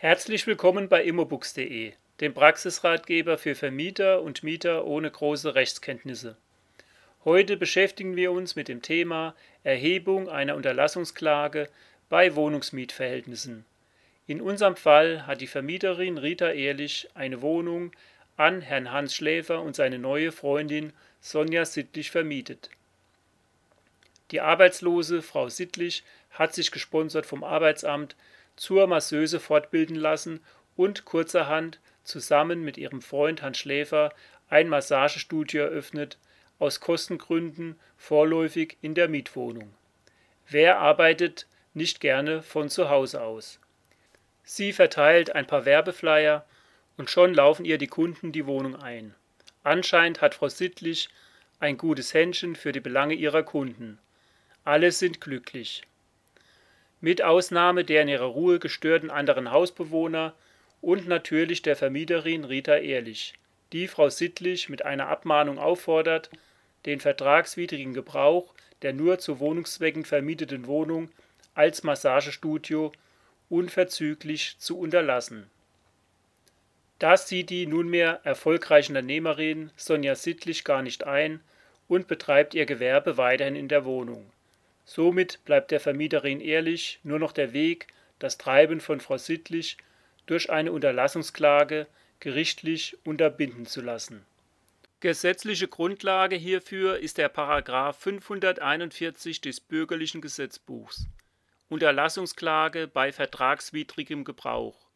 Herzlich willkommen bei immobooks.de, dem Praxisratgeber für Vermieter und Mieter ohne große Rechtskenntnisse. Heute beschäftigen wir uns mit dem Thema Erhebung einer Unterlassungsklage bei Wohnungsmietverhältnissen. In unserem Fall hat die Vermieterin Rita Ehrlich eine Wohnung an Herrn Hans Schläfer und seine neue Freundin Sonja Sittlich vermietet. Die arbeitslose Frau Sittlich hat sich gesponsert vom Arbeitsamt zur Masseuse fortbilden lassen und kurzerhand zusammen mit ihrem Freund Hans Schläfer ein Massagestudio eröffnet, aus Kostengründen vorläufig in der Mietwohnung. Wer arbeitet nicht gerne von zu Hause aus? Sie verteilt ein paar Werbeflyer und schon laufen ihr die Kunden die Wohnung ein. Anscheinend hat Frau Sittlich ein gutes Händchen für die Belange ihrer Kunden. Alle sind glücklich. Mit Ausnahme der in ihrer Ruhe gestörten anderen Hausbewohner und natürlich der Vermieterin Rita Ehrlich, die Frau Sittlich mit einer Abmahnung auffordert, den vertragswidrigen Gebrauch der nur zu Wohnungszwecken vermieteten Wohnung als Massagestudio unverzüglich zu unterlassen. Das sieht die nunmehr erfolgreiche Unternehmerin Sonja Sittlich gar nicht ein und betreibt ihr Gewerbe weiterhin in der Wohnung. Somit bleibt der Vermieterin ehrlich nur noch der Weg, das Treiben von Frau Sittlich durch eine Unterlassungsklage gerichtlich unterbinden zu lassen. Gesetzliche Grundlage hierfür ist der Paragraph 541 des Bürgerlichen Gesetzbuchs. Unterlassungsklage bei vertragswidrigem Gebrauch.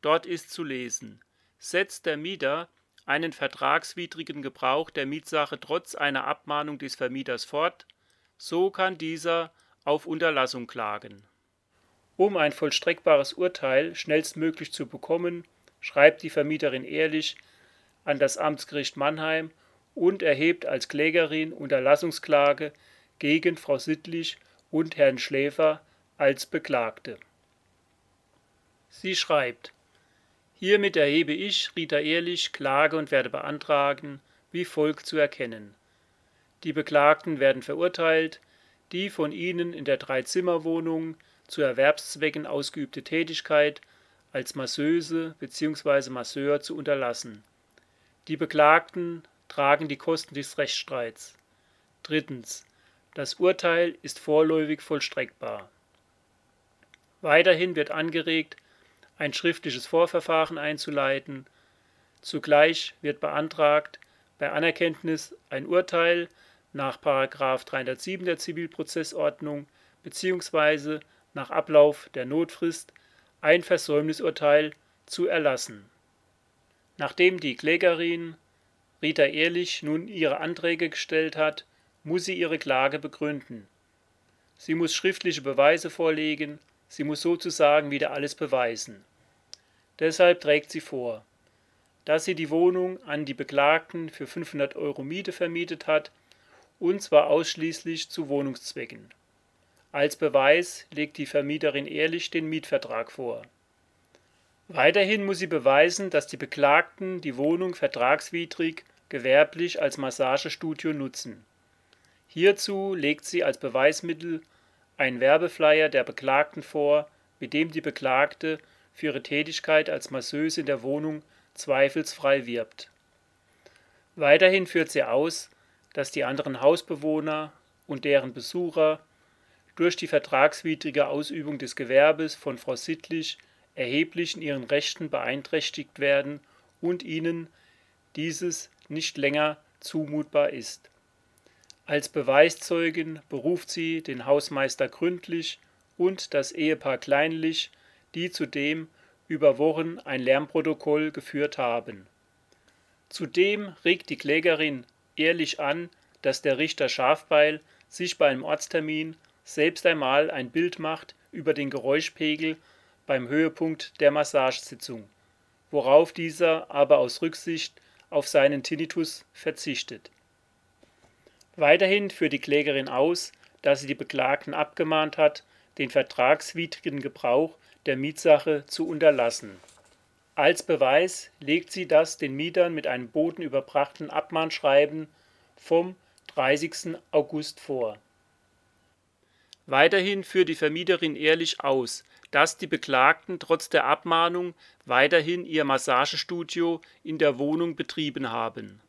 Dort ist zu lesen: Setzt der Mieter einen vertragswidrigen Gebrauch der Mietsache trotz einer Abmahnung des Vermieters fort so kann dieser auf Unterlassung klagen. Um ein vollstreckbares Urteil schnellstmöglich zu bekommen, schreibt die Vermieterin ehrlich an das Amtsgericht Mannheim und erhebt als Klägerin Unterlassungsklage gegen Frau Sittlich und Herrn Schläfer als Beklagte. Sie schreibt Hiermit erhebe ich, Rita Ehrlich, Klage und werde beantragen, wie folgt zu erkennen die Beklagten werden verurteilt, die von ihnen in der Dreizimmerwohnung zu Erwerbszwecken ausgeübte Tätigkeit als Masseuse bzw. Masseur zu unterlassen. Die Beklagten tragen die Kosten des Rechtsstreits. Drittens. Das Urteil ist vorläufig vollstreckbar. Weiterhin wird angeregt, ein schriftliches Vorverfahren einzuleiten. Zugleich wird beantragt, bei Anerkenntnis ein Urteil nach 307 der Zivilprozessordnung bzw. nach Ablauf der Notfrist ein Versäumnisurteil zu erlassen. Nachdem die Klägerin Rita Ehrlich nun ihre Anträge gestellt hat, muss sie ihre Klage begründen. Sie muss schriftliche Beweise vorlegen, sie muss sozusagen wieder alles beweisen. Deshalb trägt sie vor, dass sie die Wohnung an die Beklagten für 500 Euro Miete vermietet hat und zwar ausschließlich zu Wohnungszwecken. Als Beweis legt die Vermieterin ehrlich den Mietvertrag vor. Weiterhin muss sie beweisen, dass die Beklagten die Wohnung vertragswidrig gewerblich als Massagestudio nutzen. Hierzu legt sie als Beweismittel einen Werbeflyer der Beklagten vor, mit dem die Beklagte für ihre Tätigkeit als Masseuse in der Wohnung zweifelsfrei wirbt. Weiterhin führt sie aus, dass die anderen Hausbewohner und deren Besucher durch die vertragswidrige Ausübung des Gewerbes von Frau Sittlich erheblich in ihren Rechten beeinträchtigt werden und ihnen dieses nicht länger zumutbar ist. Als Beweiszeugen beruft sie den Hausmeister Gründlich und das Ehepaar Kleinlich, die zudem über Wochen ein Lärmprotokoll geführt haben. Zudem regt die Klägerin ehrlich an, dass der Richter Schafbeil sich bei einem Ortstermin selbst einmal ein Bild macht über den Geräuschpegel beim Höhepunkt der Massagesitzung, worauf dieser aber aus Rücksicht auf seinen Tinnitus verzichtet. Weiterhin führt die Klägerin aus, dass sie die Beklagten abgemahnt hat, den vertragswidrigen Gebrauch der Mietsache zu unterlassen. Als Beweis legt sie das den Mietern mit einem Boten überbrachten Abmahnschreiben vom 30. August vor. Weiterhin führt die Vermieterin ehrlich aus, dass die Beklagten trotz der Abmahnung weiterhin ihr Massagestudio in der Wohnung betrieben haben.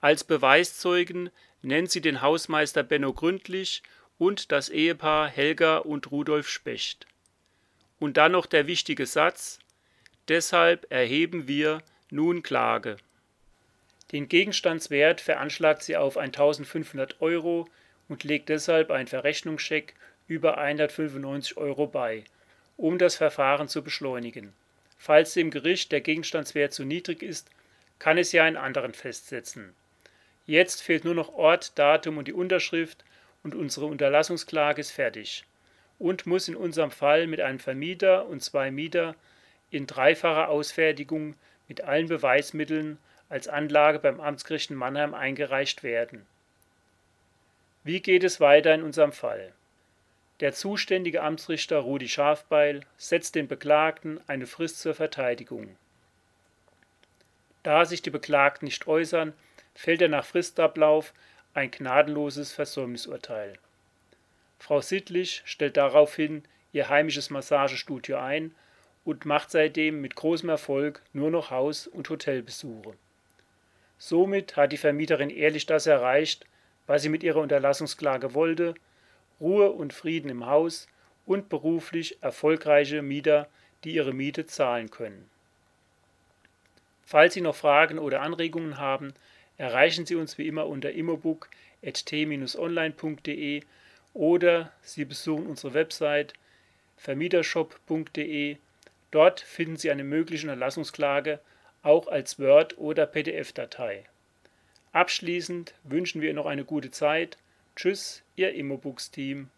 Als Beweiszeugen nennt sie den Hausmeister Benno Gründlich und das Ehepaar Helga und Rudolf Specht. Und dann noch der wichtige Satz Deshalb erheben wir nun Klage. Den Gegenstandswert veranschlagt sie auf 1500 Euro und legt deshalb einen Verrechnungscheck über 195 Euro bei, um das Verfahren zu beschleunigen. Falls dem Gericht der Gegenstandswert zu niedrig ist, kann es ja einen anderen festsetzen. Jetzt fehlt nur noch Ort, Datum und die Unterschrift und unsere Unterlassungsklage ist fertig und muss in unserem Fall mit einem Vermieter und zwei Mieter in dreifacher Ausfertigung mit allen Beweismitteln als Anlage beim Amtsgericht in Mannheim eingereicht werden. Wie geht es weiter in unserem Fall? Der zuständige Amtsrichter Rudi Schafbeil setzt den Beklagten eine Frist zur Verteidigung. Da sich die Beklagten nicht äußern, fällt er nach Fristablauf ein gnadenloses Versäumnisurteil. Frau Sittlich stellt daraufhin ihr heimisches Massagestudio ein und macht seitdem mit großem Erfolg nur noch Haus- und Hotelbesuche. Somit hat die Vermieterin ehrlich das erreicht, was sie mit ihrer Unterlassungsklage wollte, Ruhe und Frieden im Haus und beruflich erfolgreiche Mieter, die ihre Miete zahlen können. Falls Sie noch Fragen oder Anregungen haben, erreichen Sie uns wie immer unter immobook.t-online.de oder Sie besuchen unsere Website vermietershop.de Dort finden Sie eine mögliche Unterlassungsklage auch als Word- oder PDF-Datei. Abschließend wünschen wir Ihnen noch eine gute Zeit. Tschüss, Ihr Immobooks-Team.